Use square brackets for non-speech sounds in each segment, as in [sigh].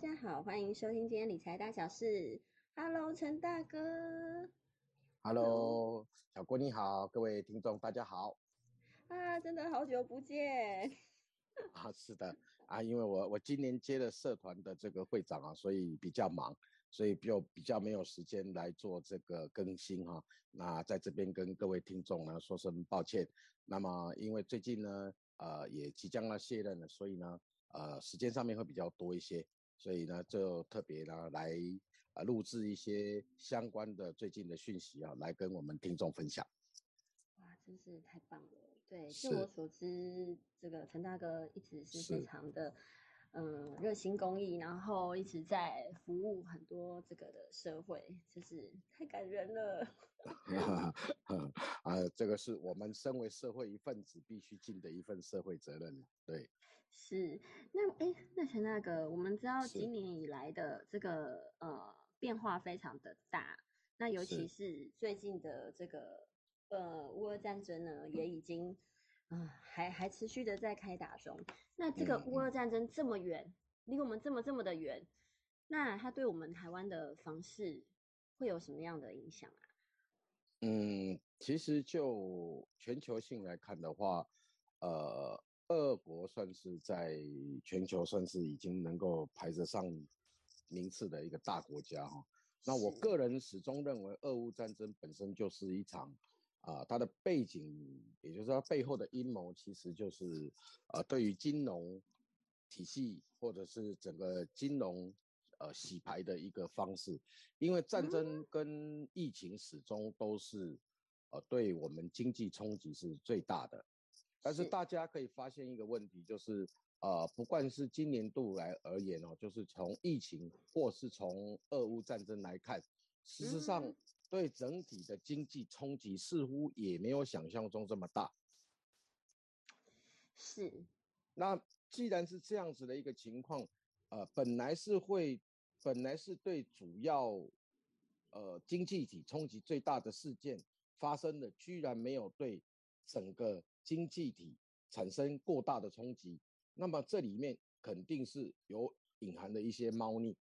家好，欢迎收听今天理财大小事。Hello，陈大哥。Hello，小郭你好，各位听众大家好。啊，真的好久不见。[laughs] 啊，是的啊，因为我我今年接了社团的这个会长啊，所以比较忙，所以就比较没有时间来做这个更新哈、那在这边跟各位听众呢说声抱歉。那么因为最近呢，呃，也即将要卸任了，所以呢，呃，时间上面会比较多一些，所以呢，就特别呢来呃录制一些相关的最近的讯息啊，来跟我们听众分享。哇，真是太棒了！对，据我所知，这个陈大哥一直是非常的，嗯，热心公益，然后一直在服务很多这个的社会，真是太感人了。[laughs] 啊，这个是我们身为社会一份子必须尽的一份社会责任。对，是，那哎，那陈大哥，我们知道今年以来的这个呃变化非常的大，那尤其是最近的这个呃乌俄战争呢，也已经啊、呃还还持续的在开打中。那这个嗯乌俄战争这么远，离我们这么这么的远，那它对我们台湾的房市会有什么样的影响啊？嗯，其实就全球性来看的话，呃，俄国算是在全球算是已经能够排得上名次的一个大国家哈。那我个人始终认为，俄乌战争本身就是一场啊、它的背景，也就是说它背后的阴谋，其实就是呃，对于金融体系或者是整个金融呃洗牌的一个方式。因为战争跟疫情始终都是呃对我们经济冲击是最大的。但是是。大家可以发现一个问题，就是呃，不管是今年度来而言哦，就是从疫情或是从俄乌战争来看，事实上嗯。对整体的经济冲击似乎也没有想象中这么大。是，那既然是这样子的一个情况，呃，本来是会，本来是对主要呃经济体冲击最大的事件发生的，居然没有对整个经济体产生过大的冲击，那么这里面肯定是有隐含的一些猫腻，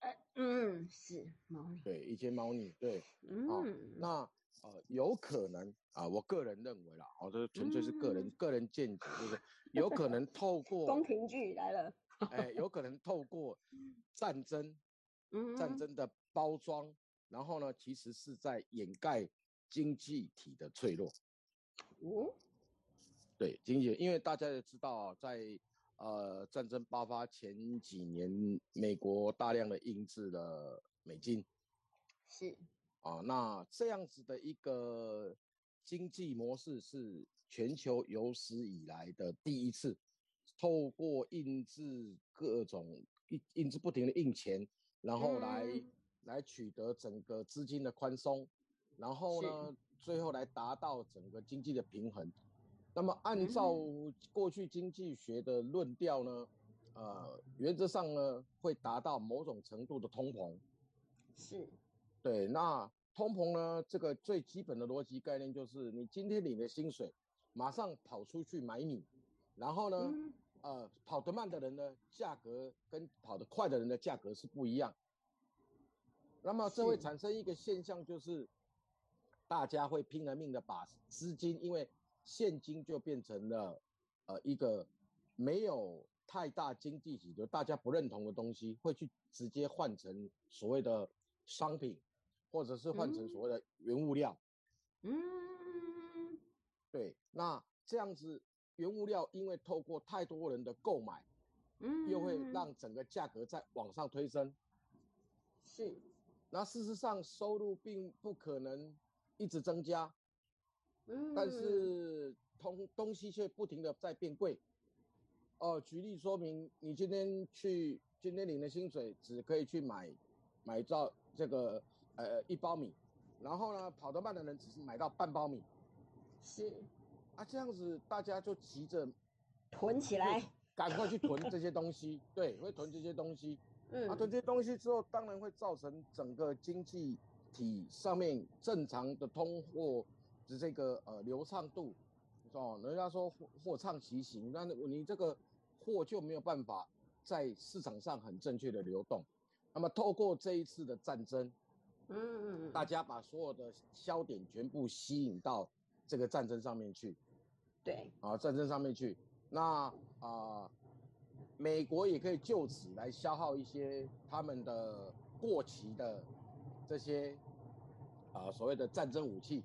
呃嗯是猫腻，对，一些猫腻，对，哦嗯，那呃有可能啊，我个人认为啦，哦，这纯粹是个人、嗯。个人见解，就是有可能透过宫廷剧来了，哎，有可能透过战争、[laughs] 嗯。战争的包装，然后呢，其实是在掩盖经济体的脆弱。哦对，经济，因为大家也知道啊，在呃战争爆发前几年，美国大量的印制了美金。是。啊，那这样子的一个经济模式是全球有史以来的第一次，透过印制各种印印制不停的印钱，然后来、嗯。来取得整个资金的宽松，然后呢，最后来达到整个经济的平衡。那么按照嗯过去经济学的论调呢，呃，原则上呢会达到某种程度的通膨。是对，那通膨呢，这个最基本的逻辑概念就是，你今天领的薪水，马上跑出去买米，然后呢，嗯呃，跑得慢的人呢，价格跟跑得快的人的价格是不一样。那么这会产生一个现象，就是大家会拼了命的把资金，因为现金就变成了呃一个没有太大经济体，就大家不认同的东西，会去直接换成所谓的商品，或者是换成所谓的原物料。嗯对，那这样子原物料因为透过太多人的购买，嗯，又会让整个价格再往上推升。是那事实上收入并不可能一直增加，嗯，但是通东西却不停的在变贵。哦、举例说明，你今天去今天领的薪水只可以去买买到这个呃一包米，然后呢跑得慢的人只是买到半包米。是啊，这样子大家就急着囤起来，赶快去囤这些东西，对，会囤这些东西。嗯。啊，囤这些东西之后，当然会造成整个经济体上面正常的通货的这个呃流畅度，哦，人家说货货畅其行，那你这个货就没有办法在市场上很正确的流动。那么透过这一次的战争，嗯嗯嗯，大家把所有的焦点全部吸引到这个战争上面去，对，啊，战争上面去。那啊，美国也可以就此来消耗一些他们的过期的这些啊所谓的战争武器，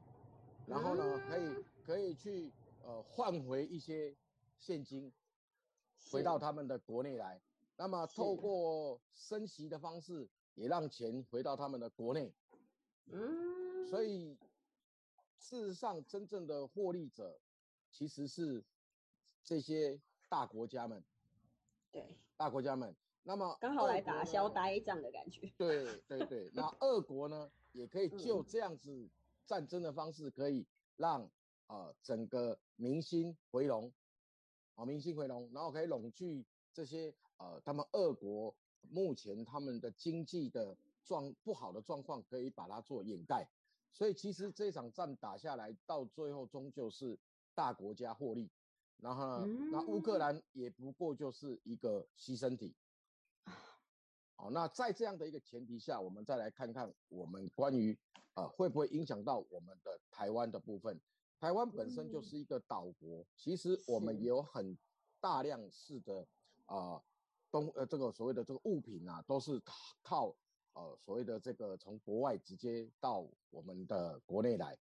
然后呢，可以可以去呃换回一些现金，回到他们的国内来。那么透过升息的方式，也让钱回到他们的国内。嗯，所以事实上，真正的获利者其实是这些大国家们。对，大国家们。那么刚好来打消呆账的感觉。对对对，那俄国呢，也可以 [laughs] 就这样子战争的方式，可以让呃整个民心回笼，啊民心回笼，然后可以拢聚这些。呃，他们俄国目前他们的经济的状不好的状况，可以把它做掩盖，所以其实这场战打下来，到最后终究是大国家获利，然后那乌克兰也不过就是一个牺牲体。好，那在这样的一个前提下，我们再来看看我们关于呃会不会影响到我们的台湾的部分。台湾本身就是一个岛国，其实我们也有很大量式的啊。东呃，这个所谓的这个物品啊，都是靠呃所谓的这个从国外直接到我们的国内来，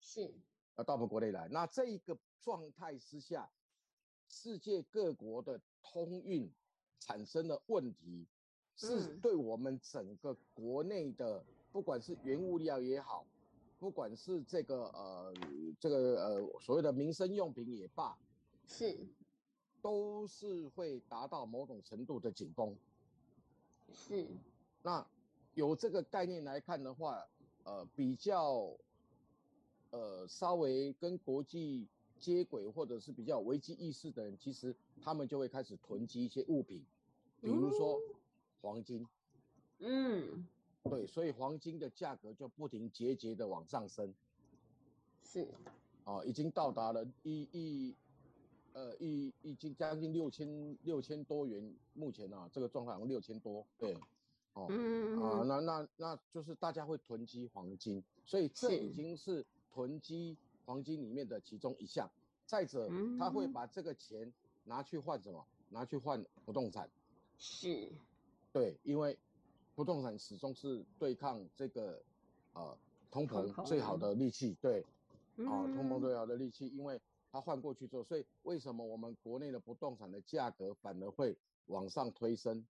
是，呃到我们国内来。那这一个状态之下，世界各国的通运产生了问题，是对我们整个国内的，不管是原物料也好，不管是这个呃这个呃所谓的民生用品也罢，是。都是会达到某种程度的紧绷，是。那有这个概念来看的话，呃，比较，呃，稍微跟国际接轨或者是比较危机意识的人，其实他们就会开始囤积一些物品，比如说黄金。嗯，对，所以黄金的价格就不停节节的往上升。是。哦，已经到达了一一。呃，一已经将近六千六千多元，目前啊，这个状态好像六千多，对，哦，嗯啊，那那那就是大家会囤积黄金，所以这已经是囤积黄金里面的其中一项。再者，他会把这个钱拿去换什么？拿去换不动产。是，对，因为不动产始终是对抗这个呃通膨最好的利器，对，啊，通膨最好的利器，因为。它换过去之后，所以为什么我们国内的不动产的价格反而会往上推升？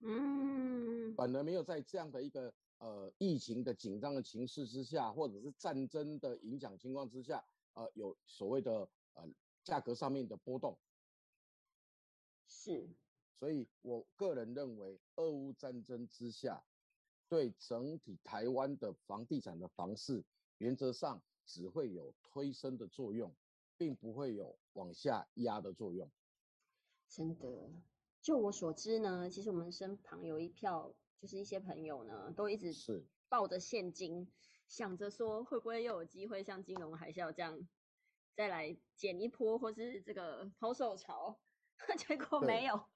嗯，反而没有在这样的一个呃疫情的紧张的情势之下，或者是战争的影响情况之下，呃，有所谓的呃价格上面的波动。是，所以我个人认为，俄乌战争之下，对整体台湾的房地产的房市，原则上只会有推升的作用。并不会有往下压的作用。真的，就我所知呢，其实我们身旁有一票，就是一些朋友呢，都一直是抱着现金，想着说会不会又有机会像金融海啸这样再来捡一波，或是这个抛售潮，[laughs] 结果没有。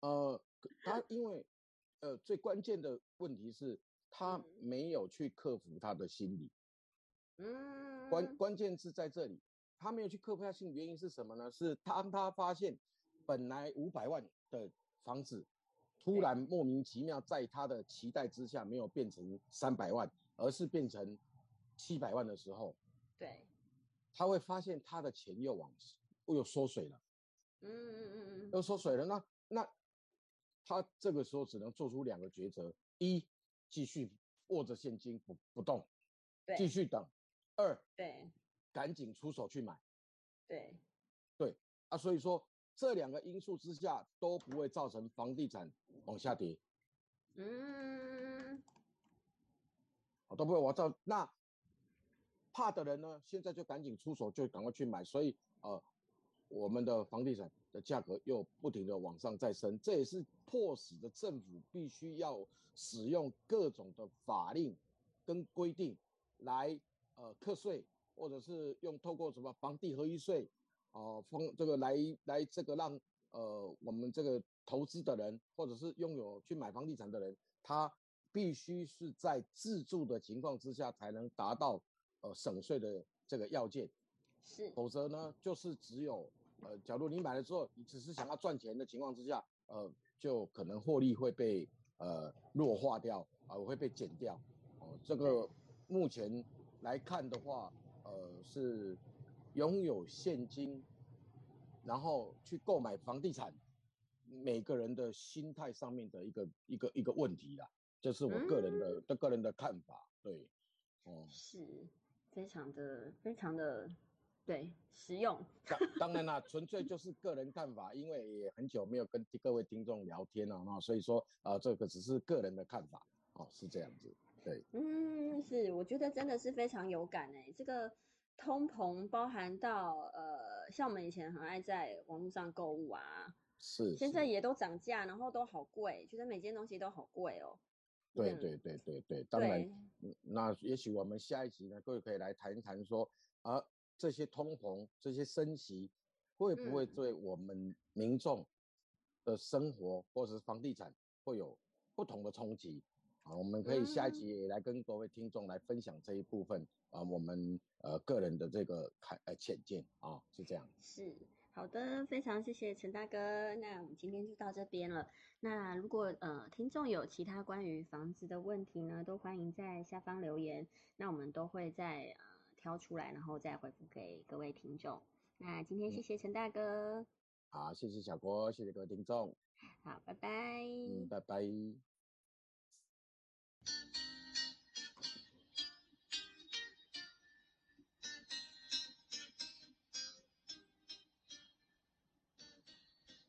呃，他因为呃最关键的问题是，他没有去克服他的心理。嗯，关关键是在这里，他没有去克服他心理原因是什么呢？是当他发现本来五百万的房子，突然莫名其妙在他的期待之下没有变成三百万，而是变成七百万的时候，对，他会发现他的钱又往又缩水了，嗯嗯嗯嗯，又缩水了。那那他这个时候只能做出两个抉择：一，继续握着现金不不动，继续等。二对，赶紧出手去买，对，对啊，所以说这两个因素之下都不会造成房地产往下跌，嗯，都不会往造那怕的人呢，现在就赶紧出手，就赶快去买，所以呃，我们的房地产的价格又不停的往上再升，这也是迫使的政府必须要使用各种的法令跟规定来。呃，课税，或者是用透过什么房地合一税，哦，方这个来来这个让呃，我们这个投资的人，或者是拥有去买房地产的人，他必须是在自住的情况之下，才能达到呃省税的这个要件。是，否则呢，就是只有呃，假如你买了之后，你只是想要赚钱的情况之下，呃，就可能获利会被呃弱化掉啊，会被减掉。哦，这个目前来看的话，呃，是拥有现金。然后去购买房地产，每个人的心态上面的一个一个一个问题啦，这是我个人的的个人的看法，对，哦，是非常的非常的对实用。当当然啦，纯粹就是个人看法，因为也很久没有跟各位听众聊天了啊，所以说啊，这个只是个人的看法，哦，是这样子，对，嗯，是，我觉得真的是非常有感哎，这个。通膨包含到呃，像我们以前很爱在网络上购物啊，是，现在也都涨价，然后都好贵，觉得每件东西都好贵哦。对对对对对，当然，那也许我们下一集呢，各位可以来谈一谈说，啊，这些通膨、这些升息，会不会对我们民众的生活或者是房地产会有不同的冲击？啊，我们可以下一集来跟各位听众来分享这一部分啊，我们呃个人的这个看呃浅见啊，是这样。是好的，非常谢谢陈大哥，那我们今天就到这边了。那如果呃听众有其他关于房子的问题呢，都欢迎在下方留言，那我们都会在呃挑出来，然后再回复给各位听众。那今天谢谢陈大哥，好，谢谢小郭，谢谢各位听众，好，拜拜，嗯，拜拜。